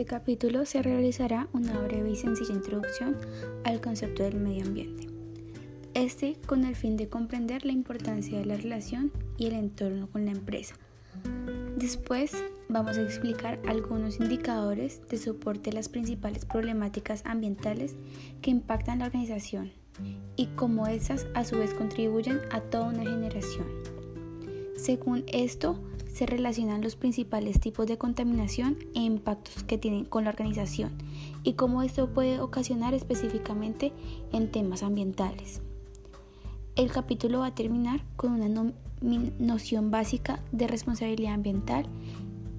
este capítulo se realizará una breve y sencilla introducción al concepto del medio ambiente. Este con el fin de comprender la importancia de la relación y el entorno con la empresa. Después vamos a explicar algunos indicadores de soporte a las principales problemáticas ambientales que impactan la organización y cómo esas a su vez contribuyen a toda una generación. Según esto, se relacionan los principales tipos de contaminación e impactos que tienen con la organización y cómo esto puede ocasionar específicamente en temas ambientales. El capítulo va a terminar con una noción básica de responsabilidad ambiental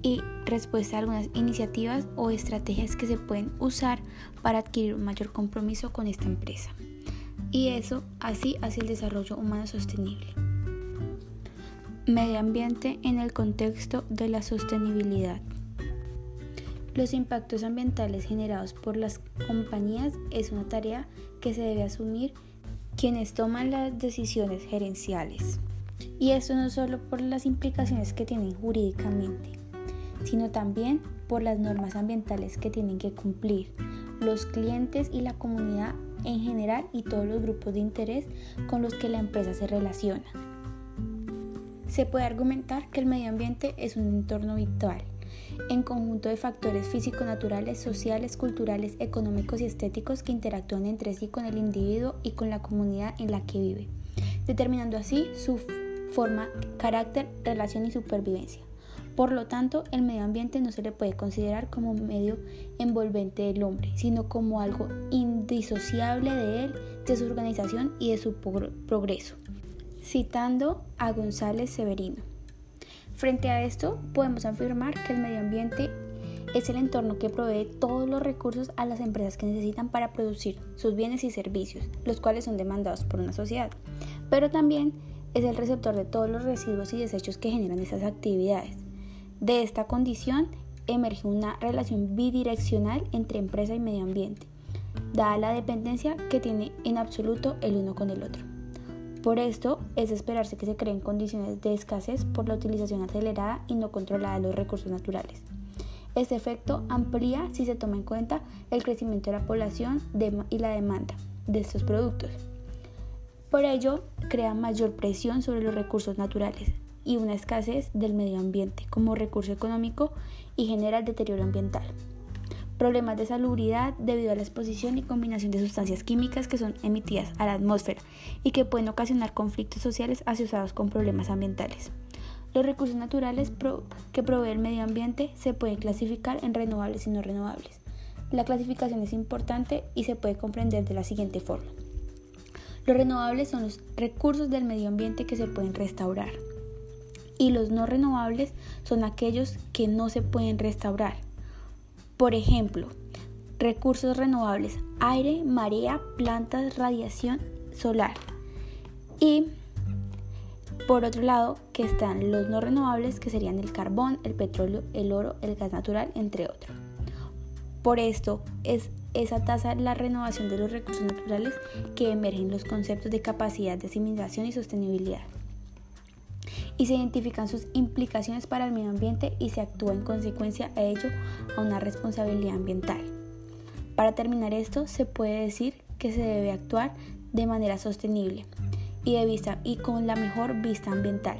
y respuesta a algunas iniciativas o estrategias que se pueden usar para adquirir un mayor compromiso con esta empresa. Y eso así hacia el desarrollo humano sostenible. Medio ambiente en el contexto de la sostenibilidad. Los impactos ambientales generados por las compañías es una tarea que se debe asumir quienes toman las decisiones gerenciales. Y esto no solo por las implicaciones que tienen jurídicamente, sino también por las normas ambientales que tienen que cumplir los clientes y la comunidad en general y todos los grupos de interés con los que la empresa se relaciona. Se puede argumentar que el medio ambiente es un entorno vital, en conjunto de factores físico-naturales, sociales, culturales, económicos y estéticos que interactúan entre sí con el individuo y con la comunidad en la que vive, determinando así su forma, carácter, relación y supervivencia. Por lo tanto, el medio ambiente no se le puede considerar como medio envolvente del hombre, sino como algo indisociable de él, de su organización y de su progreso citando a González Severino. Frente a esto, podemos afirmar que el medio ambiente es el entorno que provee todos los recursos a las empresas que necesitan para producir sus bienes y servicios, los cuales son demandados por una sociedad, pero también es el receptor de todos los residuos y desechos que generan esas actividades. De esta condición emerge una relación bidireccional entre empresa y medio ambiente, dada la dependencia que tiene en absoluto el uno con el otro. Por esto, es esperarse que se creen condiciones de escasez por la utilización acelerada y no controlada de los recursos naturales. Este efecto amplía si se toma en cuenta el crecimiento de la población y la demanda de estos productos. Por ello, crea mayor presión sobre los recursos naturales y una escasez del medio ambiente como recurso económico y genera el deterioro ambiental problemas de salubridad debido a la exposición y combinación de sustancias químicas que son emitidas a la atmósfera y que pueden ocasionar conflictos sociales asociados con problemas ambientales. Los recursos naturales que provee el medio ambiente se pueden clasificar en renovables y no renovables. La clasificación es importante y se puede comprender de la siguiente forma. Los renovables son los recursos del medio ambiente que se pueden restaurar y los no renovables son aquellos que no se pueden restaurar por ejemplo, recursos renovables, aire, marea, plantas, radiación solar. Y por otro lado, que están los no renovables, que serían el carbón, el petróleo, el oro, el gas natural, entre otros. Por esto es esa tasa la renovación de los recursos naturales que emergen los conceptos de capacidad de asimilación y sostenibilidad y se identifican sus implicaciones para el medio ambiente y se actúa en consecuencia a ello a una responsabilidad ambiental. Para terminar esto, se puede decir que se debe actuar de manera sostenible y, de vista, y con la mejor vista ambiental,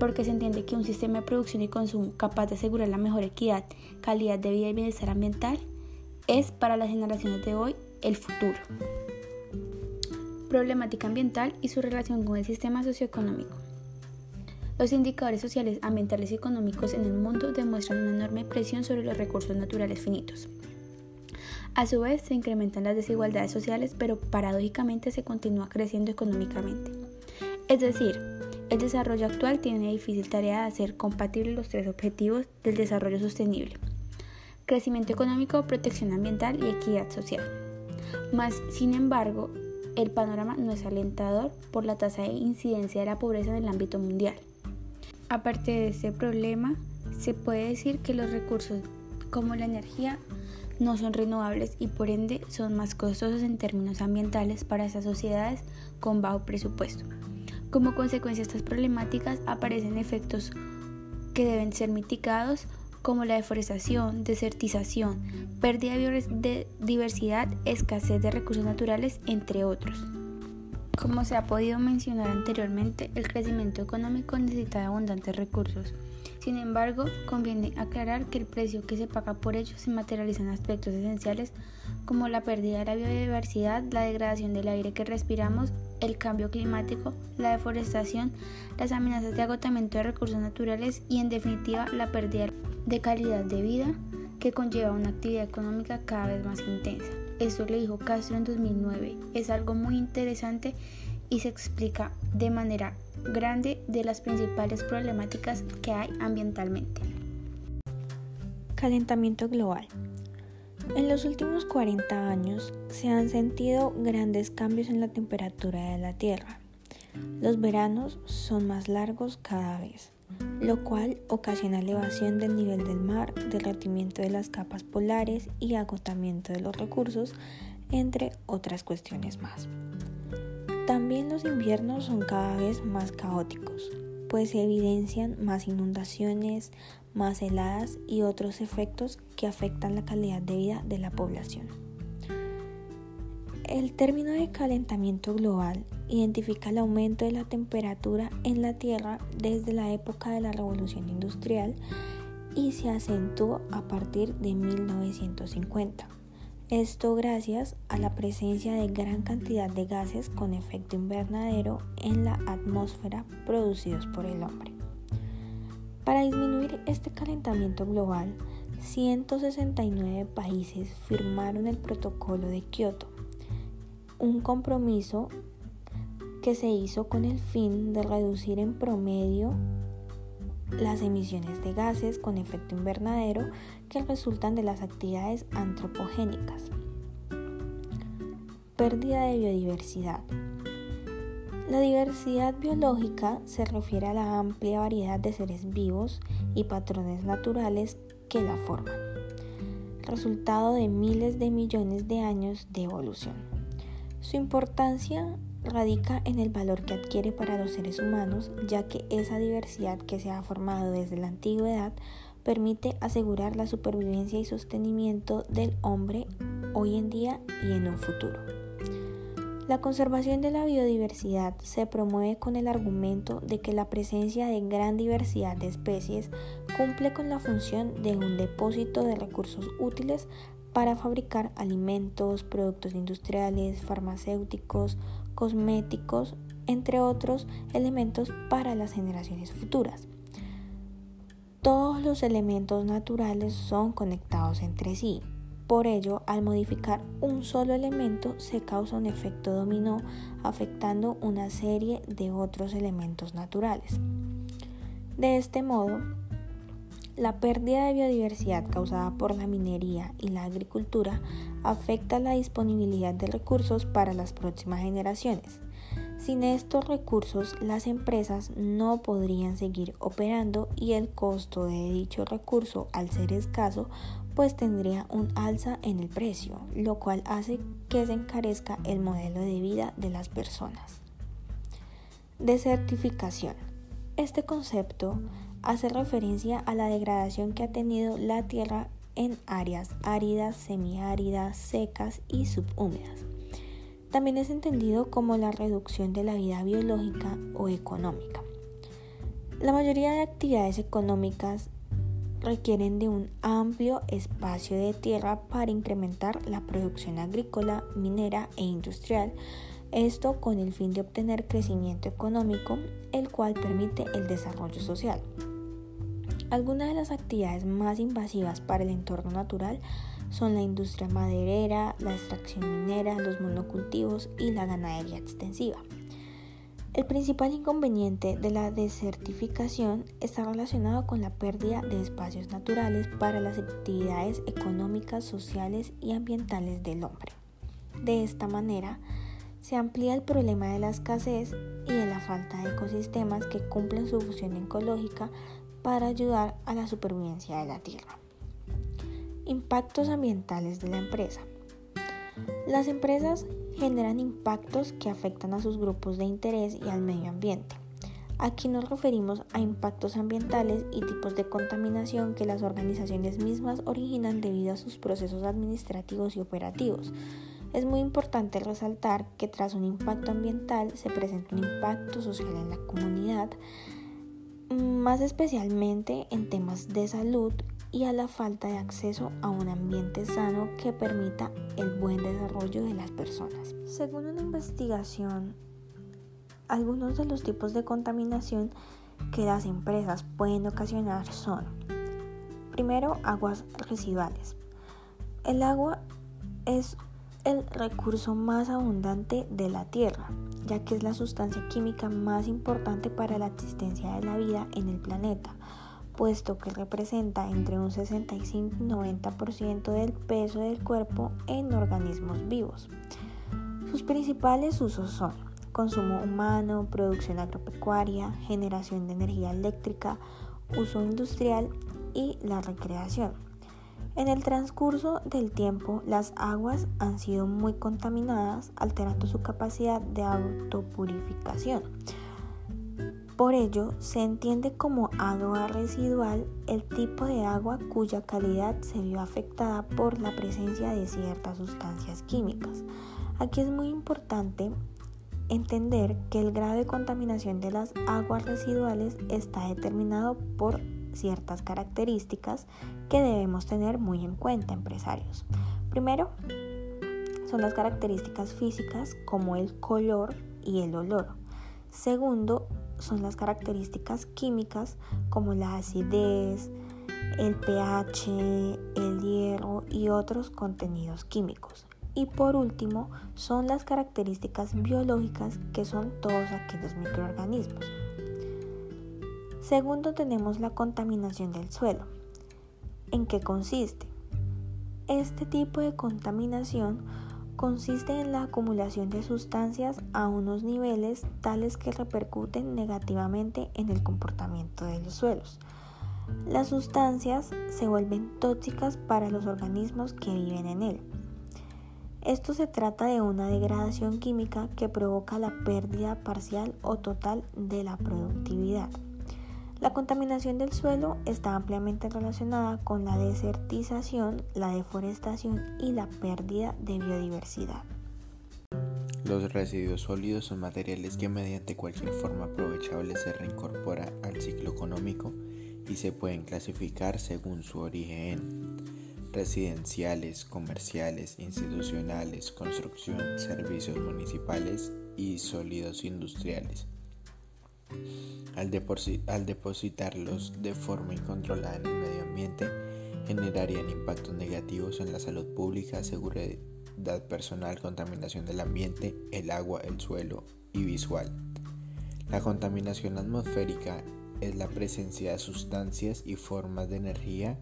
porque se entiende que un sistema de producción y consumo capaz de asegurar la mejor equidad, calidad de vida y bienestar ambiental es para las generaciones de hoy el futuro. Problemática ambiental y su relación con el sistema socioeconómico. Los indicadores sociales, ambientales y económicos en el mundo demuestran una enorme presión sobre los recursos naturales finitos. A su vez, se incrementan las desigualdades sociales, pero paradójicamente se continúa creciendo económicamente. Es decir, el desarrollo actual tiene difícil tarea de hacer compatibles los tres objetivos del desarrollo sostenible. Crecimiento económico, protección ambiental y equidad social. Mas, sin embargo, el panorama no es alentador por la tasa de incidencia de la pobreza en el ámbito mundial. Aparte de este problema, se puede decir que los recursos como la energía no son renovables y por ende son más costosos en términos ambientales para esas sociedades con bajo presupuesto. Como consecuencia de estas problemáticas aparecen efectos que deben ser mitigados como la deforestación, desertización, pérdida de diversidad, escasez de recursos naturales, entre otros. Como se ha podido mencionar anteriormente, el crecimiento económico necesita de abundantes recursos. Sin embargo, conviene aclarar que el precio que se paga por ellos se materializa en aspectos esenciales como la pérdida de la biodiversidad, la degradación del aire que respiramos, el cambio climático, la deforestación, las amenazas de agotamiento de recursos naturales y en definitiva la pérdida de calidad de vida que conlleva una actividad económica cada vez más intensa. Eso le dijo Castro en 2009. Es algo muy interesante y se explica de manera grande de las principales problemáticas que hay ambientalmente. Calentamiento global. En los últimos 40 años se han sentido grandes cambios en la temperatura de la Tierra. Los veranos son más largos cada vez, lo cual ocasiona elevación del nivel del mar, derretimiento de las capas polares y agotamiento de los recursos, entre otras cuestiones más. También los inviernos son cada vez más caóticos, pues se evidencian más inundaciones, más heladas y otros efectos que afectan la calidad de vida de la población. El término de calentamiento global identifica el aumento de la temperatura en la Tierra desde la época de la Revolución Industrial y se acentuó a partir de 1950. Esto gracias a la presencia de gran cantidad de gases con efecto invernadero en la atmósfera producidos por el hombre. Para disminuir este calentamiento global, 169 países firmaron el protocolo de Kioto, un compromiso que se hizo con el fin de reducir en promedio las emisiones de gases con efecto invernadero que resultan de las actividades antropogénicas. Pérdida de biodiversidad. La diversidad biológica se refiere a la amplia variedad de seres vivos y patrones naturales que la forman, resultado de miles de millones de años de evolución. Su importancia radica en el valor que adquiere para los seres humanos, ya que esa diversidad que se ha formado desde la antigüedad permite asegurar la supervivencia y sostenimiento del hombre hoy en día y en un futuro. La conservación de la biodiversidad se promueve con el argumento de que la presencia de gran diversidad de especies cumple con la función de un depósito de recursos útiles para fabricar alimentos, productos industriales, farmacéuticos, cosméticos, entre otros elementos para las generaciones futuras. Todos los elementos naturales son conectados entre sí, por ello, al modificar un solo elemento se causa un efecto dominó afectando una serie de otros elementos naturales. De este modo, la pérdida de biodiversidad causada por la minería y la agricultura afecta la disponibilidad de recursos para las próximas generaciones. Sin estos recursos, las empresas no podrían seguir operando y el costo de dicho recurso, al ser escaso, pues tendría un alza en el precio, lo cual hace que se encarezca el modelo de vida de las personas. Desertificación. Este concepto hace referencia a la degradación que ha tenido la tierra en áreas áridas, semiáridas, secas y subhúmedas también es entendido como la reducción de la vida biológica o económica. La mayoría de actividades económicas requieren de un amplio espacio de tierra para incrementar la producción agrícola, minera e industrial, esto con el fin de obtener crecimiento económico, el cual permite el desarrollo social. Algunas de las actividades más invasivas para el entorno natural son la industria maderera, la extracción minera, los monocultivos y la ganadería extensiva. El principal inconveniente de la desertificación está relacionado con la pérdida de espacios naturales para las actividades económicas, sociales y ambientales del hombre. De esta manera, se amplía el problema de la escasez y de la falta de ecosistemas que cumplen su función ecológica para ayudar a la supervivencia de la Tierra. Impactos ambientales de la empresa. Las empresas generan impactos que afectan a sus grupos de interés y al medio ambiente. Aquí nos referimos a impactos ambientales y tipos de contaminación que las organizaciones mismas originan debido a sus procesos administrativos y operativos. Es muy importante resaltar que tras un impacto ambiental se presenta un impacto social en la comunidad, más especialmente en temas de salud y a la falta de acceso a un ambiente sano que permita el buen desarrollo de las personas. Según una investigación algunos de los tipos de contaminación que las empresas pueden ocasionar son, primero, aguas residuales. El agua es el recurso más abundante de la Tierra, ya que es la sustancia química más importante para la existencia de la vida en el planeta, puesto que representa entre un 65 y 90% del peso del cuerpo en organismos vivos. Sus principales usos son consumo humano, producción agropecuaria, generación de energía eléctrica, uso industrial y la recreación. En el transcurso del tiempo, las aguas han sido muy contaminadas, alterando su capacidad de autopurificación. Por ello, se entiende como agua residual el tipo de agua cuya calidad se vio afectada por la presencia de ciertas sustancias químicas. Aquí es muy importante entender que el grado de contaminación de las aguas residuales está determinado por ciertas características que debemos tener muy en cuenta empresarios. Primero, son las características físicas como el color y el olor. Segundo, son las características químicas como la acidez, el pH, el hierro y otros contenidos químicos. Y por último, son las características biológicas que son todos aquellos microorganismos. Segundo, tenemos la contaminación del suelo. ¿En qué consiste? Este tipo de contaminación consiste en la acumulación de sustancias a unos niveles tales que repercuten negativamente en el comportamiento de los suelos. Las sustancias se vuelven tóxicas para los organismos que viven en él esto se trata de una degradación química que provoca la pérdida parcial o total de la productividad. La contaminación del suelo está ampliamente relacionada con la desertización, la deforestación y la pérdida de biodiversidad. Los residuos sólidos son materiales que mediante cualquier forma aprovechable se reincorpora al ciclo económico y se pueden clasificar según su origen residenciales, comerciales, institucionales, construcción, servicios municipales y sólidos industriales. Al, depositarlos de forma incontrolada en el medio ambiente, generarían impactos negativos en la salud pública, seguridad personal, contaminación del ambiente, el agua, el suelo y visual. La contaminación atmosférica es la presencia de sustancias y formas de energía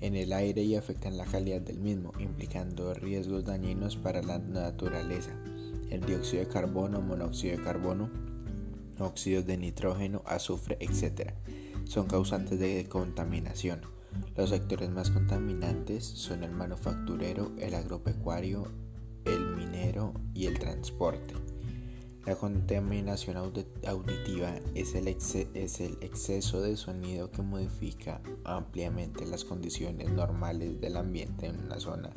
en el aire y afectan la calidad del mismo, implicando riesgos dañinos para la naturaleza. El dióxido de carbono, monóxido de carbono, óxidos de nitrógeno, azufre, etc. son causantes de contaminación. Los sectores más contaminantes son el manufacturero, el agropecuario, el minero y el transporte. La contaminación auditiva es el, exceso de sonido que modifica ampliamente las condiciones normales del ambiente en una zona.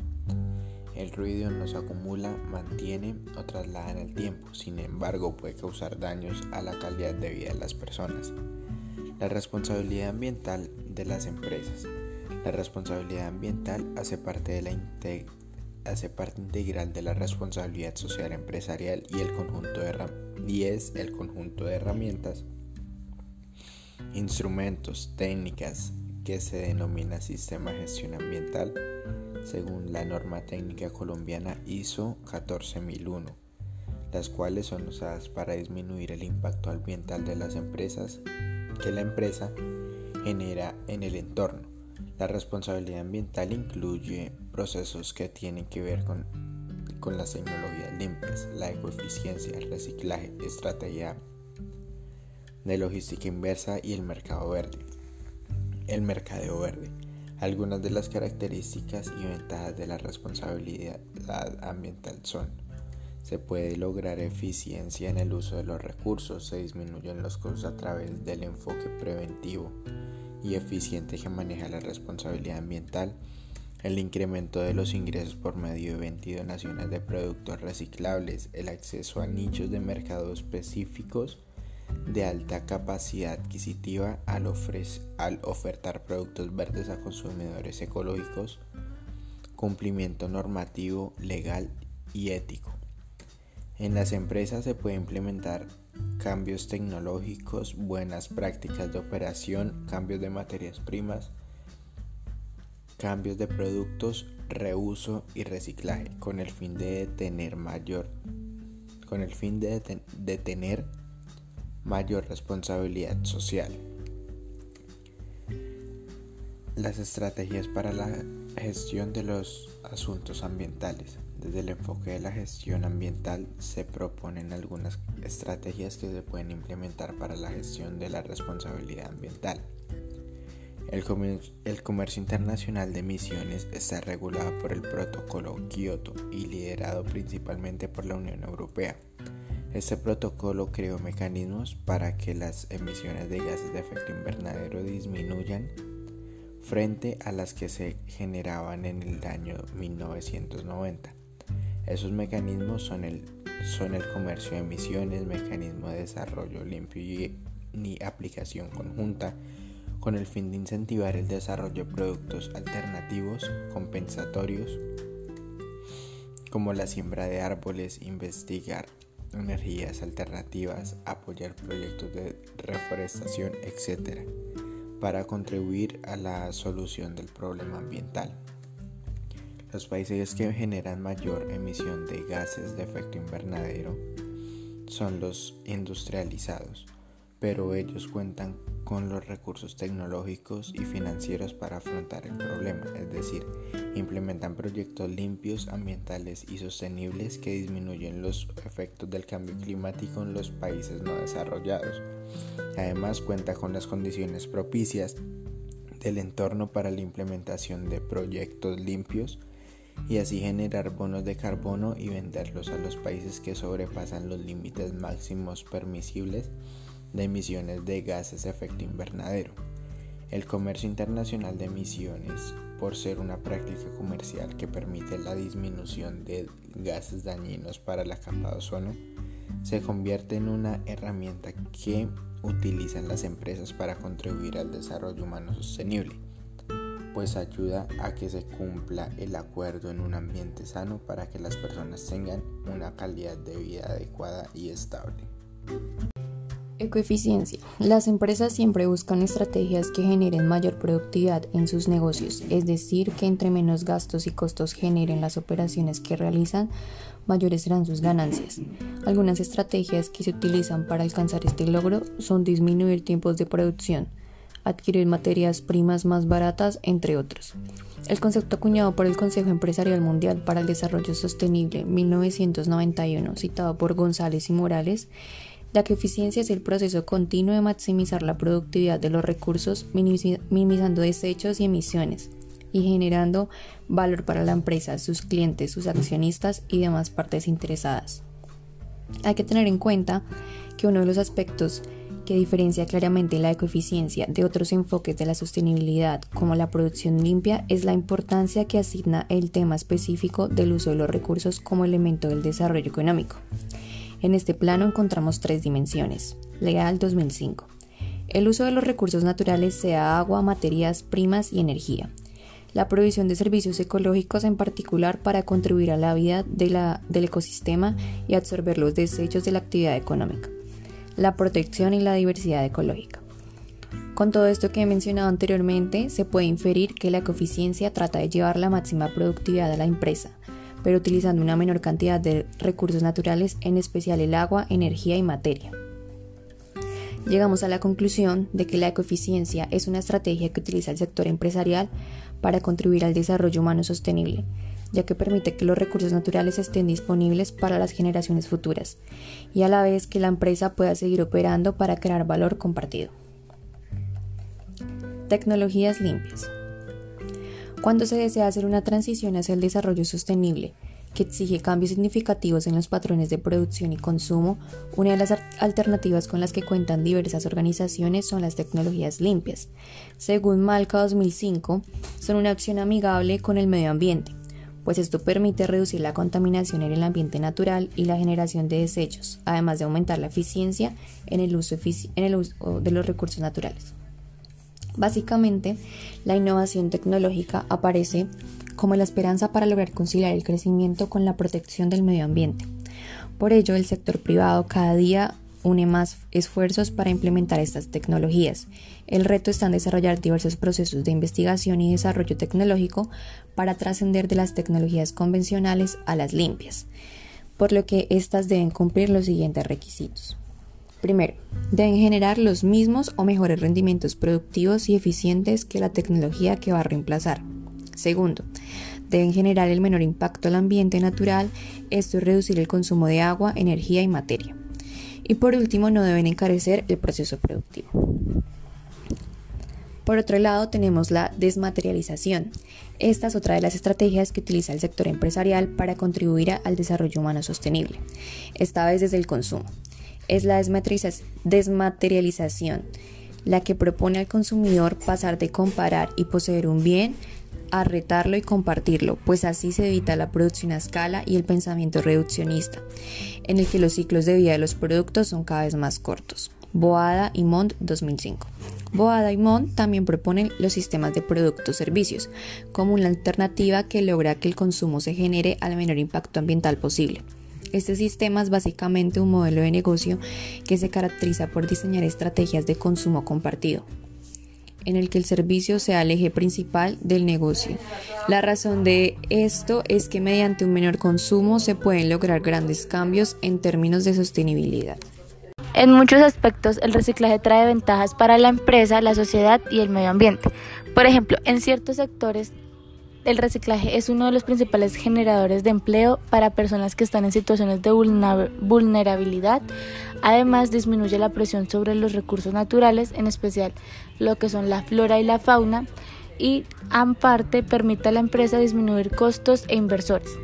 El ruido no se acumula, mantiene o traslada en el tiempo, sin embargo puede causar daños a la calidad de vida de las personas. La responsabilidad ambiental de las empresas. La responsabilidad ambiental hace parte de la integración hace parte integral de la responsabilidad social empresarial y, el conjunto de y es el conjunto de herramientas, instrumentos, técnicas que se denomina Sistema de Gestión Ambiental según la norma técnica colombiana ISO 14001, las cuales son usadas para disminuir el impacto ambiental de las empresas que la empresa genera en el entorno. La responsabilidad ambiental incluye procesos que tienen que ver con, con las tecnologías limpias, la ecoeficiencia, el reciclaje, estrategia de logística inversa y el mercado verde. El mercadeo verde. Algunas de las características y ventajas de la responsabilidad ambiental son Se puede lograr eficiencia en el uso de los recursos, se disminuyen los costos a través del enfoque preventivo y eficiente que maneja la responsabilidad ambiental, el incremento de los ingresos por medio de venta y donaciones de productos reciclables, el acceso a nichos de mercado específicos de alta capacidad adquisitiva al, al ofertar productos verdes a consumidores ecológicos, cumplimiento normativo, legal y ético. En las empresas se puede implementar cambios tecnológicos, buenas prácticas de operación, cambios de materias primas, cambios de productos, reuso y reciclaje con el fin de tener mayor con el fin de, de tener mayor responsabilidad social. Las estrategias para la gestión de los asuntos ambientales. Desde el enfoque de la gestión ambiental se proponen algunas estrategias que se pueden implementar para la gestión de la responsabilidad ambiental. El comercio, internacional de emisiones está regulado por el Protocolo Kioto y liderado principalmente por la Unión Europea. Este protocolo creó mecanismos para que las emisiones de gases de efecto invernadero disminuyan frente a las que se generaban en el año 1990. Esos mecanismos son el, son el comercio de emisiones, mecanismo de desarrollo limpio y aplicación conjunta, con el fin de incentivar el desarrollo de productos alternativos compensatorios como la siembra de árboles, investigar energías alternativas, apoyar proyectos de reforestación, etc., para contribuir a la solución del problema ambiental. Los países que generan mayor emisión de gases de efecto invernadero son los industrializados, pero ellos cuentan con los recursos tecnológicos y financieros para afrontar el problema, es decir, implementan proyectos limpios, ambientales y sostenibles que disminuyen los efectos del cambio climático en los países no desarrollados. Además, cuenta con las condiciones propicias del entorno para la implementación de proyectos limpios y así generar bonos de carbono y venderlos a los países que sobrepasan los límites máximos permisibles de emisiones de gases de efecto invernadero. El comercio internacional de emisiones, por ser una práctica comercial que permite la disminución de gases dañinos para la capa de ozono, se convierte en una herramienta que utilizan las empresas para contribuir al desarrollo humano sostenible pues ayuda a que se cumpla el acuerdo en un ambiente sano para que las personas tengan una calidad de vida adecuada y estable. Ecoeficiencia. Las empresas siempre buscan estrategias que generen mayor productividad en sus negocios, es decir, que entre menos gastos y costos generen las operaciones que realizan, mayores serán sus ganancias. Algunas estrategias que se utilizan para alcanzar este logro son disminuir tiempos de producción, adquirir materias primas más baratas, entre otros. El concepto acuñado por el Consejo Empresarial Mundial para el Desarrollo Sostenible 1991, citado por González y Morales, la que eficiencia es el proceso continuo de maximizar la productividad de los recursos, minimizando desechos y emisiones y generando valor para la empresa, sus clientes, sus accionistas y demás partes interesadas. Hay que tener en cuenta que uno de los aspectos que diferencia claramente la ecoeficiencia de otros enfoques de la sostenibilidad como la producción limpia es la importancia que asigna el tema específico del uso de los recursos como elemento del desarrollo económico. En este plano encontramos tres dimensiones. Legal 2005. El uso de los recursos naturales sea agua, materias primas y energía. La provisión de servicios ecológicos en particular para contribuir a la vida del ecosistema y absorber los desechos de la actividad económica la protección y la diversidad ecológica. Con todo esto que he mencionado anteriormente, se puede inferir que la coeficiencia trata de llevar la máxima productividad a la empresa, pero utilizando una menor cantidad de recursos naturales, en especial el agua, energía y materia. Llegamos a la conclusión de que la ecoeficiencia es una estrategia que utiliza el sector empresarial para contribuir al desarrollo humano sostenible, ya que permite que los recursos naturales estén disponibles para las generaciones futuras y a la vez que la empresa pueda seguir operando para crear valor compartido. Tecnologías limpias. Cuando se desea hacer una transición hacia el desarrollo sostenible que exige cambios significativos en los patrones de producción y consumo, una de las alternativas con las que cuentan diversas organizaciones son las tecnologías limpias. Según Malca 2005, son una opción amigable con el medio ambiente, pues esto permite reducir la contaminación en el ambiente natural y la generación de desechos, además de aumentar la eficiencia en el uso, en el uso de los recursos naturales. Básicamente, la innovación tecnológica aparece como la esperanza para lograr conciliar el crecimiento con la protección del medio ambiente. Por ello, el sector privado cada día une más esfuerzos para implementar estas tecnologías. El reto está en desarrollar diversos procesos de investigación y desarrollo tecnológico para trascender de las tecnologías convencionales a las limpias, por lo que éstas deben cumplir los siguientes requisitos. Primero, deben generar los mismos o mejores rendimientos productivos y eficientes que la tecnología que va a reemplazar. Segundo, deben generar el menor impacto al ambiente natural, esto es reducir el consumo de agua, energía y materia. Y por último, no deben encarecer el proceso productivo. Por otro lado, tenemos la desmaterialización. Esta es otra de las estrategias que utiliza el sector empresarial para contribuir al desarrollo humano sostenible, esta vez desde el consumo. Es la desmaterialización, la que propone al consumidor pasar de comparar y poseer un bien a retarlo y compartirlo, pues así se evita la producción a escala y el pensamiento reduccionista, en el que los ciclos de vida de los productos son cada vez más cortos. Boada y Mont 2005. Boada y Mont también proponen los sistemas de productos-servicios como una alternativa que logra que el consumo se genere al menor impacto ambiental posible. Este sistema es básicamente un modelo de negocio que se caracteriza por diseñar estrategias de consumo compartido, en el que el servicio sea el eje principal del negocio. La razón de esto es que mediante un menor consumo se pueden lograr grandes cambios en términos de sostenibilidad. En muchos aspectos, el reciclaje trae ventajas para la empresa, la sociedad y el medio ambiente. Por ejemplo, en ciertos sectores el reciclaje es uno de los principales generadores de empleo para personas que están en situaciones de vulnerabilidad. Además, disminuye la presión sobre los recursos naturales, en especial lo que son la flora y la fauna, y en parte permite a la empresa disminuir costos e inversores.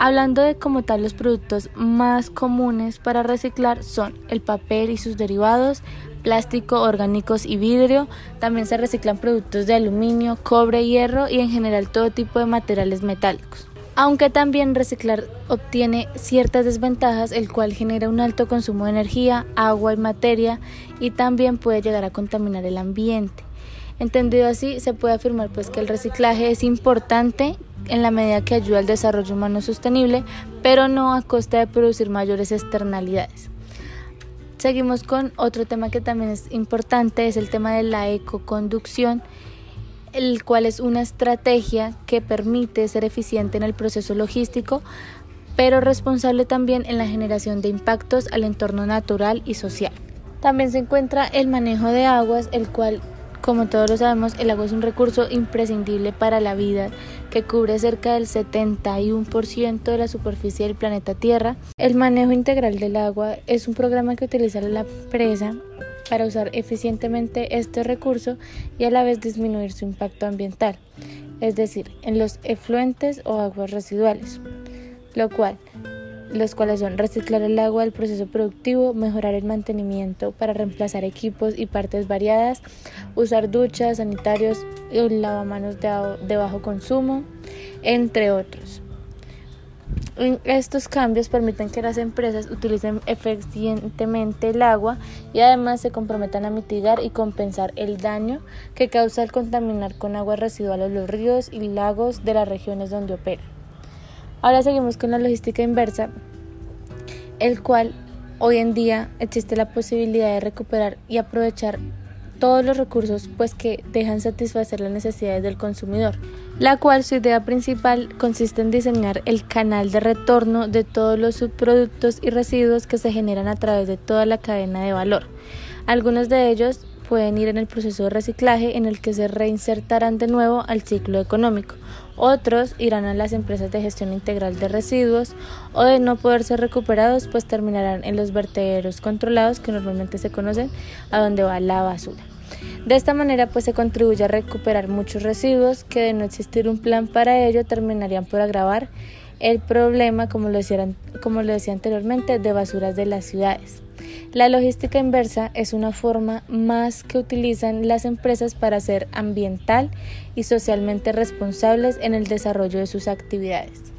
Hablando de como tal los productos más comunes para reciclar son el papel y sus derivados, plástico, orgánicos y vidrio. También se reciclan productos de aluminio, cobre, hierro y en general todo tipo de materiales metálicos. Aunque también reciclar obtiene ciertas desventajas, el cual genera un alto consumo de energía, agua y materia y también puede llegar a contaminar el ambiente. Entendido así, se puede afirmar pues que el reciclaje es importante en la medida que ayuda al desarrollo humano sostenible, pero no a costa de producir mayores externalidades. Seguimos con otro tema que también es importante, es el tema de la ecoconducción, el cual es una estrategia que permite ser eficiente en el proceso logístico, pero responsable también en la generación de impactos al entorno natural y social. También se encuentra el manejo de aguas, el cual como todos lo sabemos, el agua es un recurso imprescindible para la vida que cubre cerca del 71% de la superficie del planeta Tierra. El manejo integral del agua es un programa que utiliza la empresa para usar eficientemente este recurso y a la vez disminuir su impacto ambiental, es decir, en los efluentes o aguas residuales, lo cual los cuales son reciclar el agua del proceso productivo, mejorar el mantenimiento para reemplazar equipos y partes variadas, usar duchas, sanitarios y lavamanos de, bajo consumo, entre otros. Estos cambios permiten que las empresas utilicen eficientemente el agua y además se comprometan a mitigar y compensar el daño que causa el contaminar con agua residual los ríos y lagos de las regiones donde operan. Ahora seguimos con la logística inversa, el cual hoy en día existe la posibilidad de recuperar y aprovechar todos los recursos pues que dejan satisfacer las necesidades del consumidor, la cual su idea principal consiste en diseñar el canal de retorno de todos los subproductos y residuos que se generan a través de toda la cadena de valor. Algunos de ellos pueden ir en el proceso de reciclaje en el que se reinsertarán de nuevo al ciclo económico. Otros irán a las empresas de gestión integral de residuos o de no poder ser recuperados pues terminarán en los vertederos controlados que normalmente se conocen a donde va la basura. De esta manera pues se contribuye a recuperar muchos residuos que de no existir un plan para ello terminarían por agravar el problema, como lo, decía, como lo decía anteriormente, de basuras de las ciudades. La logística inversa es una forma más que utilizan las empresas para ser ambiental y socialmente responsables en el desarrollo de sus actividades.